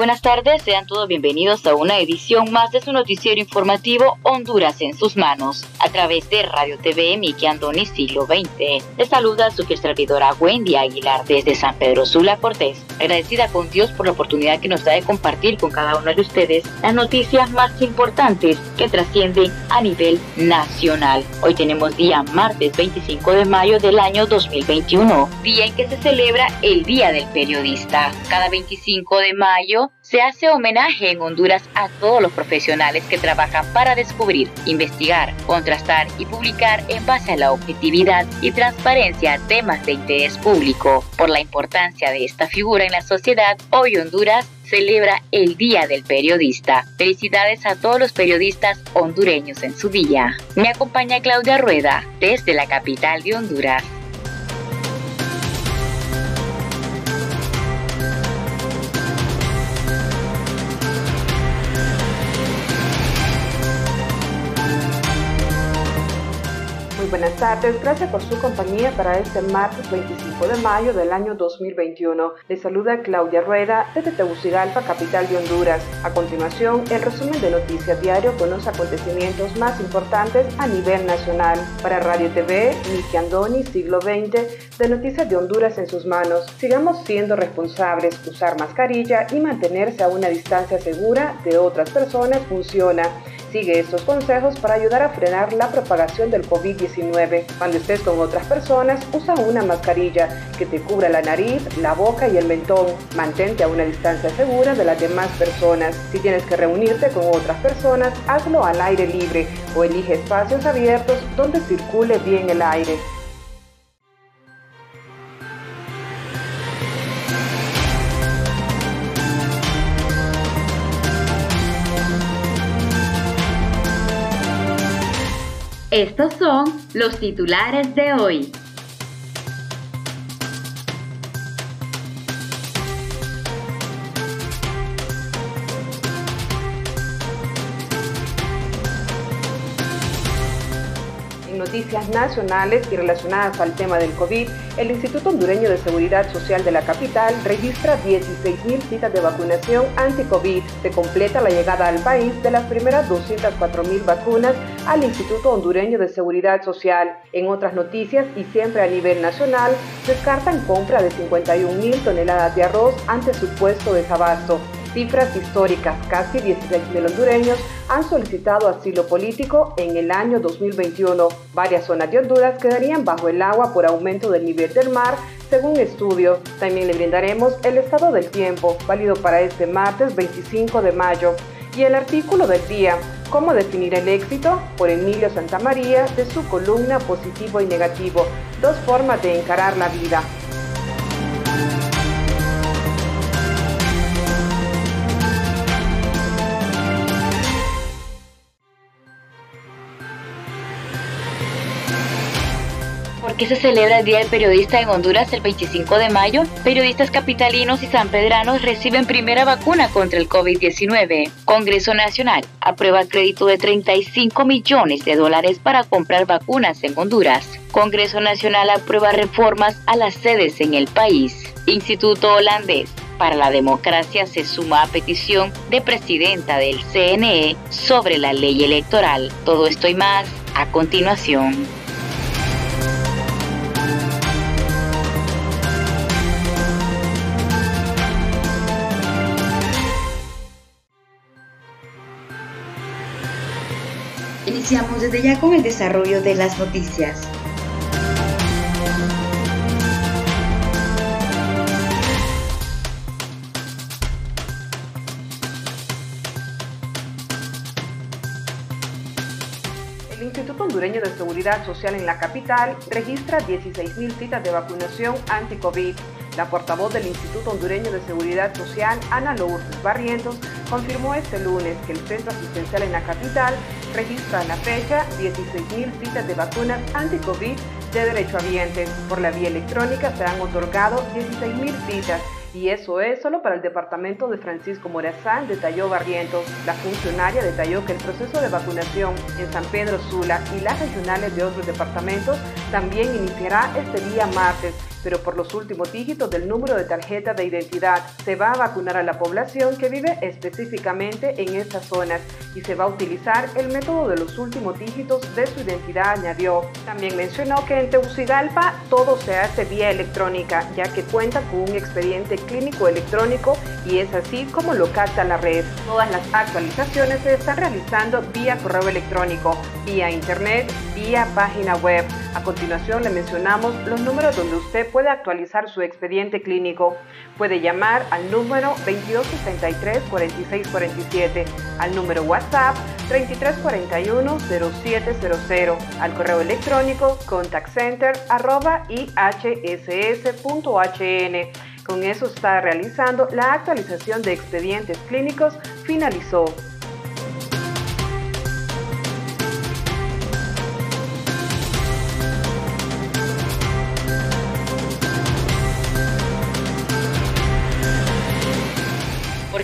Buenas tardes, sean todos bienvenidos a una edición más de su noticiero informativo Honduras en sus manos, a través de Radio TV Miki Andoni Siglo XX. Les saluda su servidora Wendy Aguilar desde San Pedro Sula Cortés, agradecida con Dios por la oportunidad que nos da de compartir con cada uno de ustedes las noticias más importantes que trascienden a nivel nacional. Hoy tenemos día martes 25 de mayo del año 2021, día en que se celebra el Día del Periodista. Cada 25 de mayo se hace homenaje en Honduras a todos los profesionales que trabajan para descubrir, investigar, contrastar y publicar en base a la objetividad y transparencia temas de interés público. Por la importancia de esta figura en la sociedad, hoy Honduras celebra el Día del Periodista. Felicidades a todos los periodistas hondureños en su día. Me acompaña Claudia Rueda desde la capital de Honduras. Buenas tardes. Gracias por su compañía para este martes 25 de mayo del año 2021. Les saluda Claudia Rueda desde Tegucigalpa, capital de Honduras. A continuación, el resumen de Noticias Diario con los acontecimientos más importantes a nivel nacional. Para Radio TV, Miki Andoni, siglo XX, de Noticias de Honduras en sus manos. Sigamos siendo responsables, usar mascarilla y mantenerse a una distancia segura de otras personas funciona. Sigue estos consejos para ayudar a frenar la propagación del COVID-19. Cuando estés con otras personas, usa una mascarilla que te cubra la nariz, la boca y el mentón. Mantente a una distancia segura de las demás personas. Si tienes que reunirte con otras personas, hazlo al aire libre o elige espacios abiertos donde circule bien el aire. Estos son los titulares de hoy. noticias nacionales y relacionadas al tema del COVID, el Instituto Hondureño de Seguridad Social de la capital registra 16.000 citas de vacunación anti-COVID. Se completa la llegada al país de las primeras 204.000 vacunas al Instituto Hondureño de Seguridad Social. En otras noticias y siempre a nivel nacional, descartan compra de 51.000 toneladas de arroz ante supuesto desabasto. Cifras históricas, casi 16.000 hondureños han solicitado asilo político en el año 2021. Varias zonas de Honduras quedarían bajo el agua por aumento del nivel del mar, según estudios. También le brindaremos el estado del tiempo, válido para este martes 25 de mayo. Y el artículo del día, ¿Cómo definir el éxito? por Emilio Santamaría de su columna Positivo y Negativo, dos formas de encarar la vida. Qué se celebra el Día del Periodista en Honduras el 25 de mayo? Periodistas capitalinos y sanpedranos reciben primera vacuna contra el COVID-19. Congreso Nacional aprueba crédito de 35 millones de dólares para comprar vacunas en Honduras. Congreso Nacional aprueba reformas a las sedes en el país. Instituto Holandés para la Democracia se suma a petición de presidenta del CNE sobre la ley electoral. Todo esto y más a continuación. Iniciamos desde ya con el desarrollo de las noticias. el Instituto Hondureño de Seguridad Social en la capital registra 16.000 citas de vacunación anti-COVID. La portavoz del Instituto Hondureño de Seguridad Social, Ana Lourdes Barrientos, confirmó este lunes que el centro asistencial en la capital registra a la fecha 16.000 citas de vacunas anti-COVID de derechohabientes. Por la vía electrónica se han otorgado 16.000 citas y eso es solo para el departamento de Francisco Morazán, detalló Barrientos. La funcionaria detalló que el proceso de vacunación en San Pedro Sula y las regionales de otros departamentos también iniciará este día martes pero por los últimos dígitos del número de tarjeta de identidad. Se va a vacunar a la población que vive específicamente en estas zonas y se va a utilizar el método de los últimos dígitos de su identidad, añadió. También mencionó que en Tegucigalpa todo se hace vía electrónica, ya que cuenta con un expediente clínico electrónico y es así como lo capta la red. Todas las actualizaciones se están realizando vía correo electrónico, vía internet, vía página web. A continuación le mencionamos los números donde usted puede actualizar su expediente clínico. Puede llamar al número 2263-4647, al número WhatsApp 3341-0700, al correo electrónico contactcenter.ihss.hn. Con eso está realizando la actualización de expedientes clínicos. Finalizó.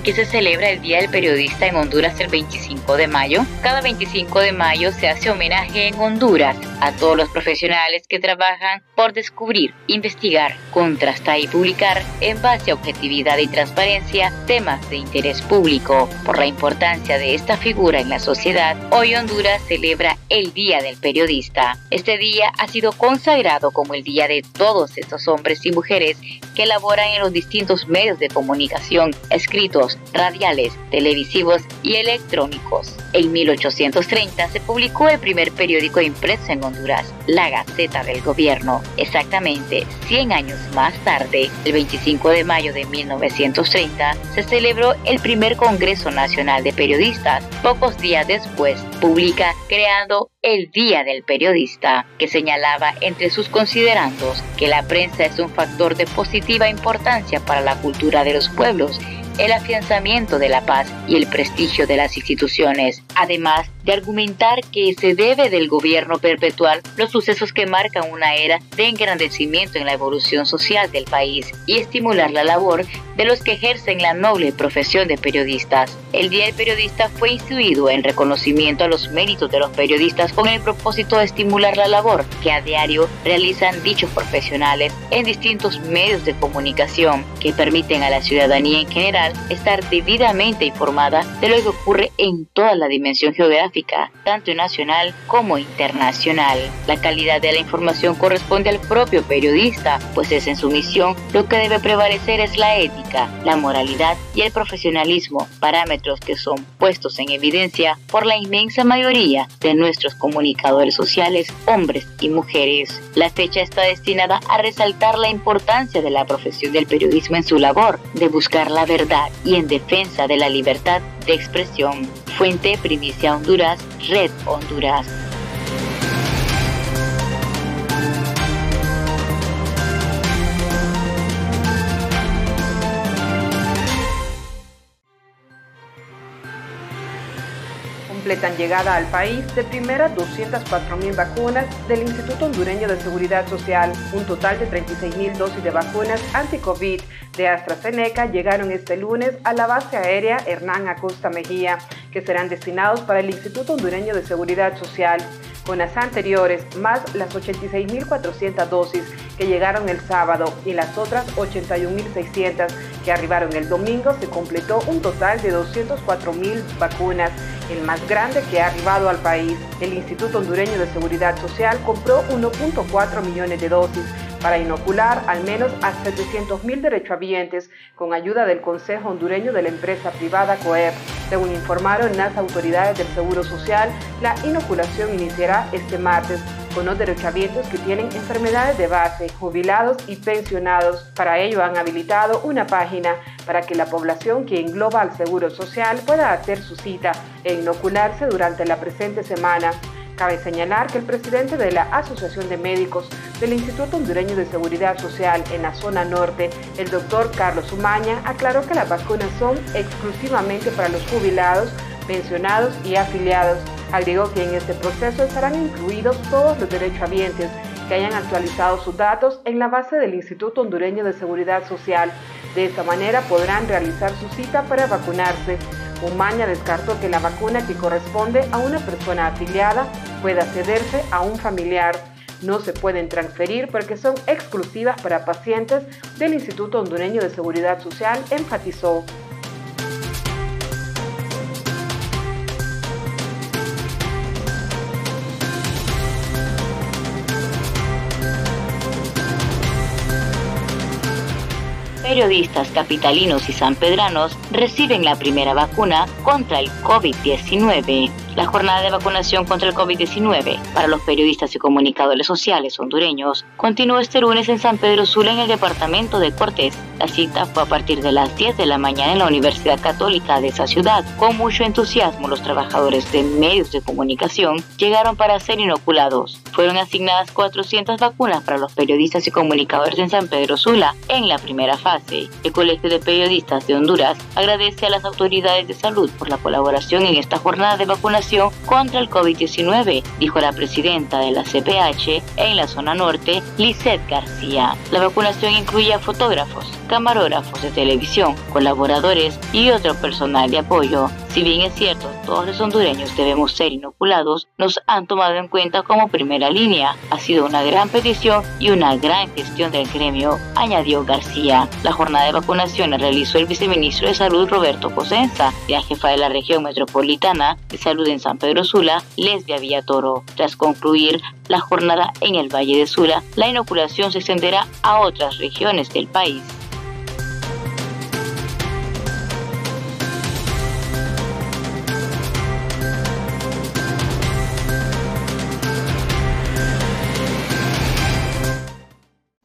Que se celebra el Día del Periodista en Honduras el 25 de mayo. Cada 25 de mayo se hace homenaje en Honduras a todos los profesionales que trabajan por descubrir, investigar, contrastar y publicar en base a objetividad y transparencia temas de interés público. Por la importancia de esta figura en la sociedad, hoy Honduras celebra el Día del Periodista. Este día ha sido consagrado como el día de todos estos hombres y mujeres que laboran en los distintos medios de comunicación, escritos, radiales, televisivos y electrónicos. En 1830 se publicó el primer periódico impreso en Honduras, La Gaceta del Gobierno. Exactamente 100 años más tarde, el 25 de mayo de 1930, se celebró el primer Congreso Nacional de Periodistas. Pocos días después, publica creando el Día del Periodista, que señalaba entre sus considerandos que la prensa es un factor de positiva importancia para la cultura de los pueblos el afianzamiento de la paz y el prestigio de las instituciones, además de argumentar que se debe del gobierno perpetuar los sucesos que marcan una era de engrandecimiento en la evolución social del país y estimular la labor de los que ejercen la noble profesión de periodistas. El Día del Periodista fue instituido en reconocimiento a los méritos de los periodistas con el propósito de estimular la labor que a diario realizan dichos profesionales en distintos medios de comunicación que permiten a la ciudadanía en general estar debidamente informada de lo que ocurre en toda la dimensión geográfica tanto nacional como internacional. La calidad de la información corresponde al propio periodista, pues es en su misión lo que debe prevalecer es la ética, la moralidad y el profesionalismo, parámetros que son puestos en evidencia por la inmensa mayoría de nuestros comunicadores sociales, hombres y mujeres. La fecha está destinada a resaltar la importancia de la profesión del periodismo en su labor de buscar la verdad y en defensa de la libertad de expresión. Fuente Primicia Honduras, Red Honduras. Completan llegada al país de primera 204.000 vacunas del Instituto Hondureño de Seguridad Social. Un total de 36.000 dosis de vacunas anti-COVID de AstraZeneca llegaron este lunes a la base aérea Hernán Acosta Mejía, que serán destinados para el Instituto Hondureño de Seguridad Social. Con las anteriores, más las 86.400 dosis que llegaron el sábado y las otras 81.600 que arribaron el domingo, se completó un total de 204.000 vacunas, el más grande que ha arribado al país. El Instituto Hondureño de Seguridad Social compró 1.4 millones de dosis para inocular al menos a 700.000 derechohabientes con ayuda del Consejo Hondureño de la empresa privada COEP. Según informaron las autoridades del Seguro Social, la inoculación iniciará este martes con los derechohabientes que tienen enfermedades de base, jubilados y pensionados. Para ello han habilitado una página para que la población que engloba al Seguro Social pueda hacer su cita inocularse durante la presente semana. Cabe señalar que el presidente de la Asociación de Médicos del Instituto Hondureño de Seguridad Social en la zona norte, el doctor Carlos Umaña, aclaró que las vacunas son exclusivamente para los jubilados, pensionados y afiliados. Agregó que en este proceso estarán incluidos todos los derechohabientes que hayan actualizado sus datos en la base del Instituto Hondureño de Seguridad Social. De esta manera podrán realizar su cita para vacunarse. Umaña descartó que la vacuna que corresponde a una persona afiliada pueda cederse a un familiar. No se pueden transferir porque son exclusivas para pacientes del Instituto Hondureño de Seguridad Social, enfatizó. Periodistas capitalinos y sanpedranos reciben la primera vacuna contra el COVID-19. La jornada de vacunación contra el COVID-19 para los periodistas y comunicadores sociales hondureños continuó este lunes en San Pedro Sula en el departamento de Cortés. La cita fue a partir de las 10 de la mañana en la Universidad Católica de esa ciudad. Con mucho entusiasmo, los trabajadores de medios de comunicación llegaron para ser inoculados. Fueron asignadas 400 vacunas para los periodistas y comunicadores en San Pedro Sula en la primera fase. El Colegio de Periodistas de Honduras agradece a las autoridades de salud por la colaboración en esta jornada de vacunación contra el COVID-19, dijo la presidenta de la CPH en la zona norte, Lisette García. La vacunación incluye a fotógrafos, camarógrafos de televisión, colaboradores y otro personal de apoyo. Si bien es cierto, todos los hondureños debemos ser inoculados, nos han tomado en cuenta como primera línea. Ha sido una gran petición y una gran gestión del gremio, añadió García. La jornada de vacunación la realizó el viceministro de Salud Roberto Cosenza y la jefa de la región metropolitana de Salud en San Pedro Sula, Lesbia Villatoro. Tras concluir la jornada en el Valle de Sula, la inoculación se extenderá a otras regiones del país.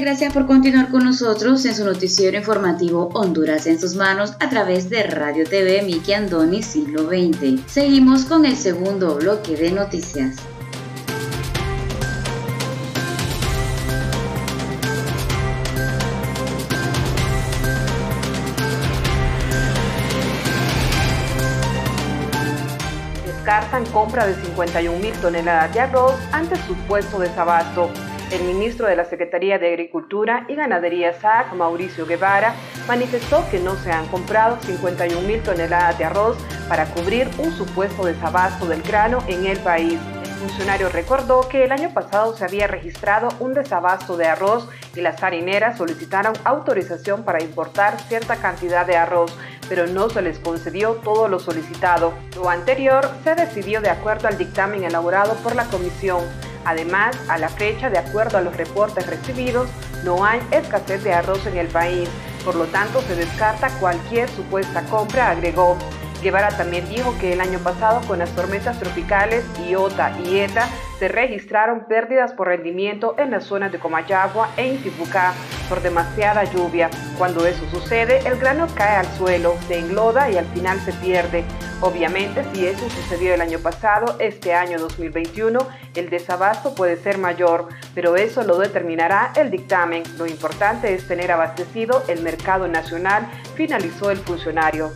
Gracias por continuar con nosotros en su noticiero informativo Honduras en sus manos a través de Radio TV Miki Andoni Siglo XX. Seguimos con el segundo bloque de noticias. Descartan compra de 51 mil toneladas de arroz ante supuesto desabasto. El ministro de la Secretaría de Agricultura y Ganadería SAC, Mauricio Guevara, manifestó que no se han comprado 51 mil toneladas de arroz para cubrir un supuesto desabasto del grano en el país. El funcionario recordó que el año pasado se había registrado un desabasto de arroz y las harineras solicitaron autorización para importar cierta cantidad de arroz, pero no se les concedió todo lo solicitado. Lo anterior se decidió de acuerdo al dictamen elaborado por la comisión. Además, a la fecha, de acuerdo a los reportes recibidos, no hay escasez de arroz en el país, por lo tanto se descarta cualquier supuesta compra, agregó. Guevara también dijo que el año pasado con las tormentas tropicales Iota y Eta se registraron pérdidas por rendimiento en las zonas de Comayagua e Intibucá por demasiada lluvia. Cuando eso sucede, el grano cae al suelo, se engloda y al final se pierde. Obviamente, si eso sucedió el año pasado, este año 2021, el desabasto puede ser mayor, pero eso lo determinará el dictamen. Lo importante es tener abastecido el mercado nacional, finalizó el funcionario.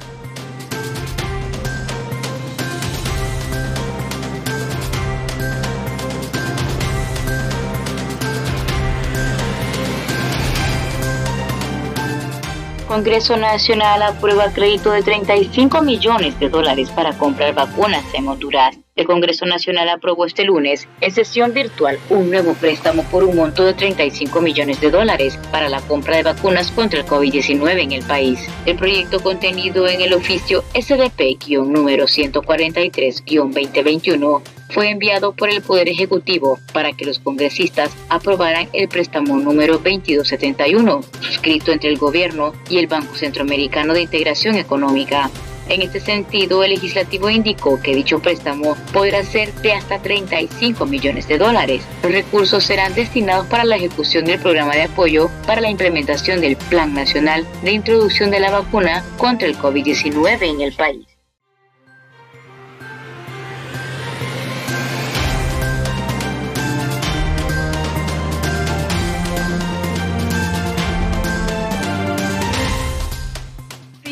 Congreso Nacional aprueba crédito de 35 millones de dólares para comprar vacunas en Honduras. El Congreso Nacional aprobó este lunes, en sesión virtual, un nuevo préstamo por un monto de 35 millones de dólares para la compra de vacunas contra el COVID-19 en el país. El proyecto contenido en el oficio SDP-número 143-2021 fue enviado por el Poder Ejecutivo para que los congresistas aprobaran el préstamo número 2271, suscrito entre el gobierno y el Banco Centroamericano de Integración Económica. En este sentido, el legislativo indicó que dicho préstamo podrá ser de hasta 35 millones de dólares. Los recursos serán destinados para la ejecución del programa de apoyo para la implementación del Plan Nacional de Introducción de la Vacuna contra el COVID-19 en el país.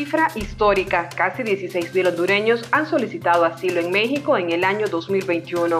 Cifra histórica, casi 16.000 hondureños han solicitado asilo en México en el año 2021.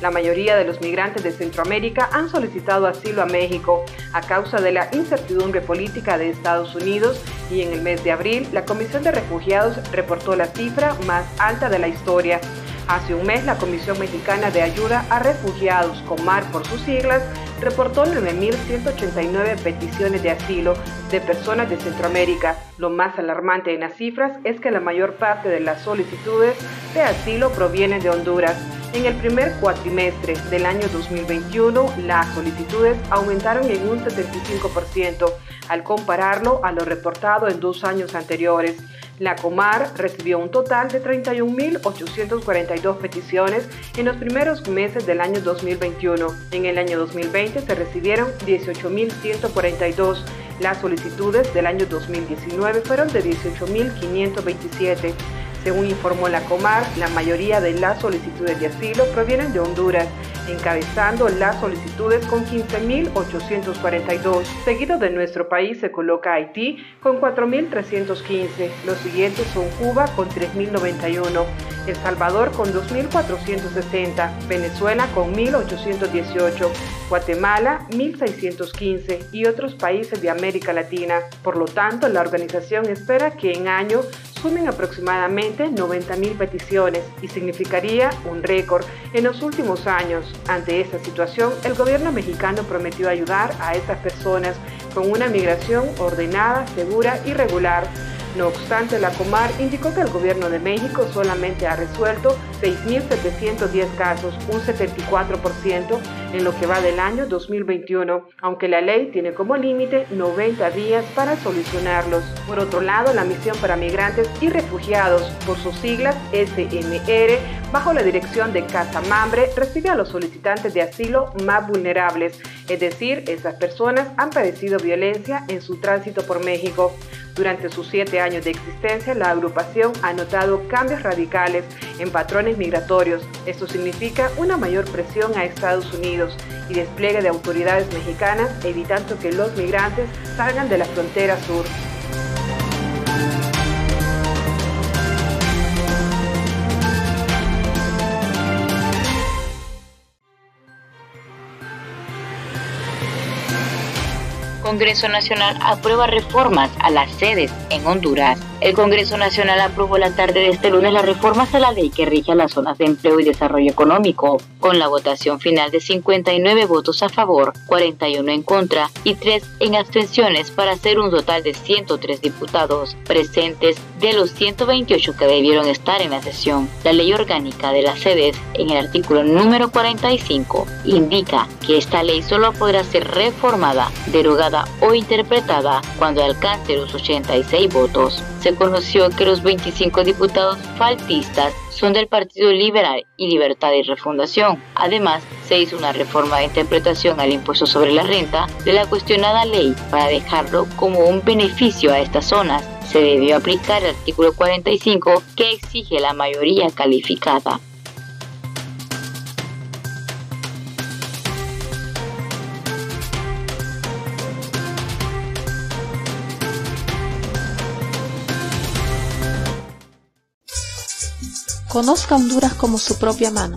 La mayoría de los migrantes de Centroamérica han solicitado asilo a México a causa de la incertidumbre política de Estados Unidos y en el mes de abril la Comisión de Refugiados reportó la cifra más alta de la historia. Hace un mes la Comisión Mexicana de Ayuda a Refugiados, COMAR por sus siglas, reportó 9.189 peticiones de asilo de personas de Centroamérica. Lo más alarmante en las cifras es que la mayor parte de las solicitudes de asilo provienen de Honduras. En el primer cuatrimestre del año 2021, las solicitudes aumentaron en un 75% al compararlo a lo reportado en dos años anteriores. La Comar recibió un total de 31.842 peticiones en los primeros meses del año 2021. En el año 2020 se recibieron 18.142. Las solicitudes del año 2019 fueron de 18.527. Según informó la Comar, la mayoría de las solicitudes de asilo provienen de Honduras encabezando las solicitudes con 15.842. Seguido de nuestro país se coloca Haití con 4.315. Los siguientes son Cuba con 3.091, El Salvador con 2.460, Venezuela con 1.818, Guatemala 1.615 y otros países de América Latina. Por lo tanto, la organización espera que en año sumen aproximadamente 90.000 peticiones y significaría un récord en los últimos años. Ante esta situación, el gobierno mexicano prometió ayudar a estas personas con una migración ordenada, segura y regular. No obstante, la Comar indicó que el gobierno de México solamente ha resuelto 6.710 casos, un 74% en lo que va del año 2021, aunque la ley tiene como límite 90 días para solucionarlos. Por otro lado, la Misión para Migrantes y Refugiados, por sus siglas SMR, bajo la dirección de Casa Mambre, recibe a los solicitantes de asilo más vulnerables, es decir, esas personas han padecido violencia en su tránsito por México. Durante sus siete años de existencia, la agrupación ha notado cambios radicales en patrones migratorios. Esto significa una mayor presión a Estados Unidos y despliegue de autoridades mexicanas evitando que los migrantes salgan de la frontera sur. Congreso Nacional aprueba reformas a las sedes en Honduras. El Congreso Nacional aprobó la tarde de este lunes las reformas a la ley que rige las zonas de empleo y desarrollo económico, con la votación final de 59 votos a favor, 41 en contra y 3 en abstenciones para hacer un total de 103 diputados presentes de los 128 que debieron estar en la sesión. La ley orgánica de las sedes, en el artículo número 45, indica que esta ley solo podrá ser reformada, derogada o interpretada cuando alcance los 86 votos se conoció que los 25 diputados faltistas son del Partido Liberal y Libertad y Refundación. Además, se hizo una reforma de interpretación al impuesto sobre la renta de la cuestionada ley para dejarlo como un beneficio a estas zonas. Se debió aplicar el artículo 45 que exige la mayoría calificada. Conozca Honduras como su propia mano.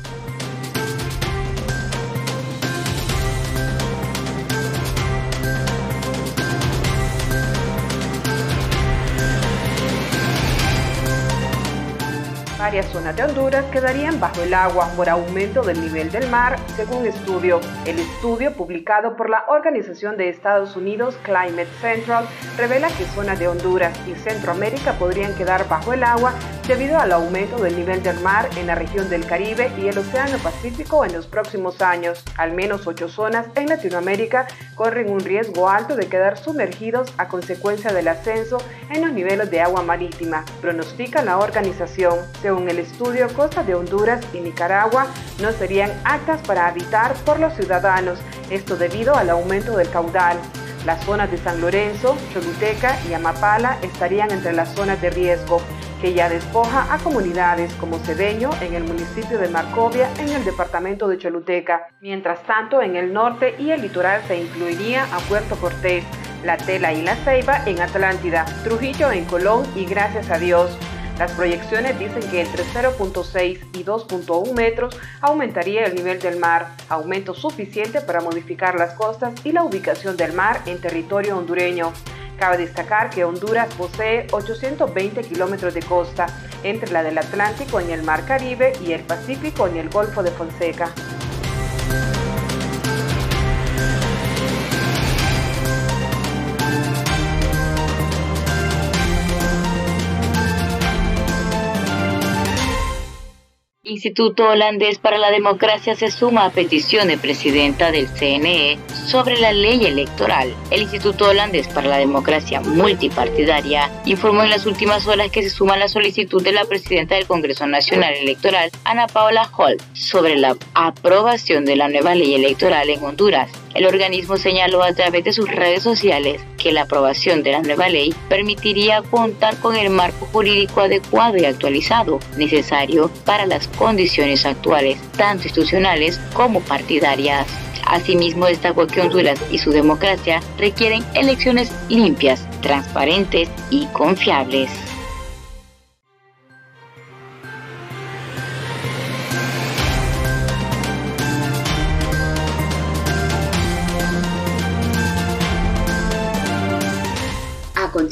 Varias zonas de Honduras quedarían bajo el agua por aumento del nivel del mar, según estudio. El estudio publicado por la Organización de Estados Unidos Climate Central revela que zonas de Honduras y Centroamérica podrían quedar bajo el agua debido al aumento del nivel del mar en la región del Caribe y el Océano Pacífico en los próximos años. Al menos ocho zonas en Latinoamérica corren un riesgo alto de quedar sumergidos a consecuencia del ascenso en los niveles de agua marítima, pronostica la organización. Según el estudio, costas de Honduras y Nicaragua no serían aptas para habitar por los ciudadanos, esto debido al aumento del caudal. Las zonas de San Lorenzo, Choluteca y Amapala estarían entre las zonas de riesgo, que ya despoja a comunidades como Cedeño en el municipio de Marcovia en el departamento de Choluteca. Mientras tanto, en el norte y el litoral se incluiría a Puerto Cortés, La Tela y La Ceiba en Atlántida, Trujillo en Colón y gracias a Dios. Las proyecciones dicen que entre 0.6 y 2.1 metros aumentaría el nivel del mar, aumento suficiente para modificar las costas y la ubicación del mar en territorio hondureño. Cabe destacar que Honduras posee 820 kilómetros de costa entre la del Atlántico en el Mar Caribe y el Pacífico en el Golfo de Fonseca. Instituto Holandés para la Democracia se suma a petición de presidenta del CNE sobre la ley electoral. El Instituto Holandés para la Democracia Multipartidaria informó en las últimas horas que se suma a la solicitud de la presidenta del Congreso Nacional Electoral, Ana Paola Holt, sobre la aprobación de la nueva ley electoral en Honduras. El organismo señaló a través de sus redes sociales que la aprobación de la nueva ley permitiría contar con el marco jurídico adecuado y actualizado necesario para las condiciones actuales, tanto institucionales como partidarias. Asimismo, destacó que Honduras y su democracia requieren elecciones limpias, transparentes y confiables.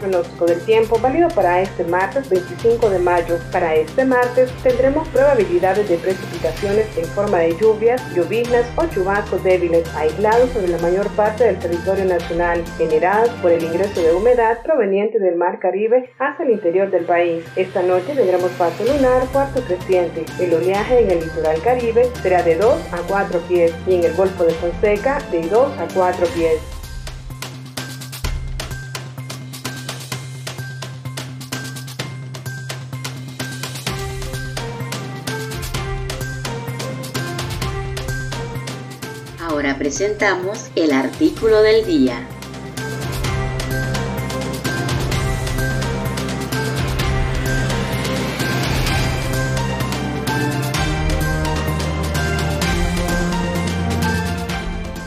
Pronóstico del tiempo válido para este martes 25 de mayo. Para este martes tendremos probabilidades de precipitaciones en forma de lluvias, lloviznas o chubascos débiles aislados sobre la mayor parte del territorio nacional, generadas por el ingreso de humedad proveniente del mar Caribe hacia el interior del país. Esta noche tendremos paso lunar cuarto creciente. El oleaje en el litoral caribe será de 2 a 4 pies y en el Golfo de Fonseca de 2 a 4 pies. Presentamos el artículo del día.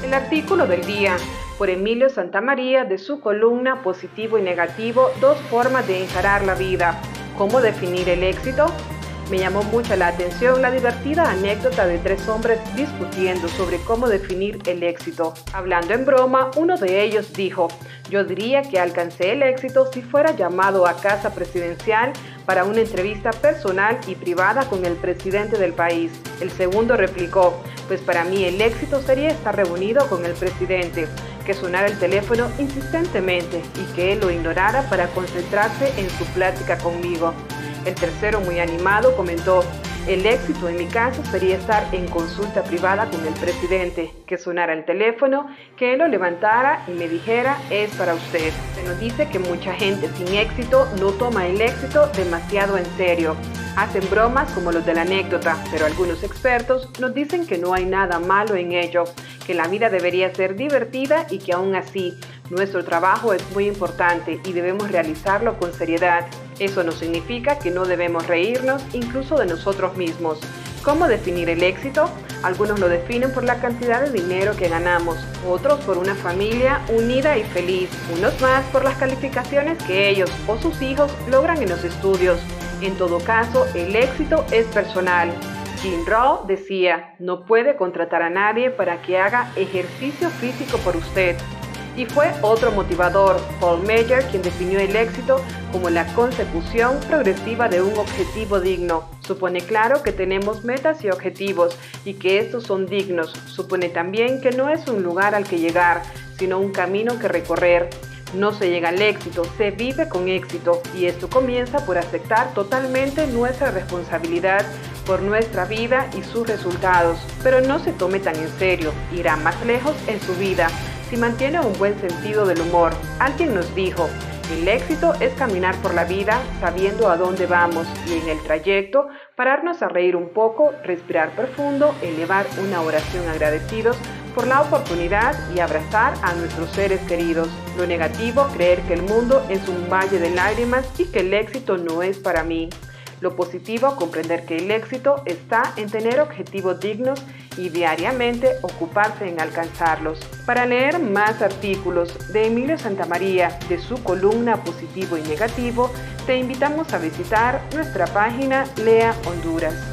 El artículo del día por Emilio Santamaría de su columna Positivo y Negativo, dos formas de encarar la vida. ¿Cómo definir el éxito? Me llamó mucho la atención la divertida anécdota de tres hombres discutiendo sobre cómo definir el éxito. Hablando en broma, uno de ellos dijo, yo diría que alcancé el éxito si fuera llamado a casa presidencial para una entrevista personal y privada con el presidente del país. El segundo replicó, pues para mí el éxito sería estar reunido con el presidente, que sonara el teléfono insistentemente y que él lo ignorara para concentrarse en su plática conmigo. El tercero, muy animado, comentó, El éxito en mi caso sería estar en consulta privada con el presidente, que sonara el teléfono, que él lo levantara y me dijera, es para usted. Se nos dice que mucha gente sin éxito no toma el éxito demasiado en serio. Hacen bromas como los de la anécdota, pero algunos expertos nos dicen que no hay nada malo en ello, que la vida debería ser divertida y que aún así nuestro trabajo es muy importante y debemos realizarlo con seriedad. Eso no significa que no debemos reírnos incluso de nosotros mismos. ¿Cómo definir el éxito? Algunos lo definen por la cantidad de dinero que ganamos, otros por una familia unida y feliz, unos más por las calificaciones que ellos o sus hijos logran en los estudios. En todo caso, el éxito es personal. Jim Rowe decía, no puede contratar a nadie para que haga ejercicio físico por usted. Y fue otro motivador, Paul Meyer, quien definió el éxito como la consecución progresiva de un objetivo digno. Supone claro que tenemos metas y objetivos y que estos son dignos. Supone también que no es un lugar al que llegar, sino un camino que recorrer. No se llega al éxito, se vive con éxito y esto comienza por aceptar totalmente nuestra responsabilidad por nuestra vida y sus resultados. Pero no se tome tan en serio, irá más lejos en su vida mantiene un buen sentido del humor. Alguien nos dijo, el éxito es caminar por la vida sabiendo a dónde vamos y en el trayecto pararnos a reír un poco, respirar profundo, elevar una oración agradecidos por la oportunidad y abrazar a nuestros seres queridos. Lo negativo, creer que el mundo es un valle de lágrimas y que el éxito no es para mí. Lo positivo, comprender que el éxito está en tener objetivos dignos y diariamente ocuparse en alcanzarlos. Para leer más artículos de Emilio Santamaría de su columna Positivo y Negativo, te invitamos a visitar nuestra página Lea Honduras.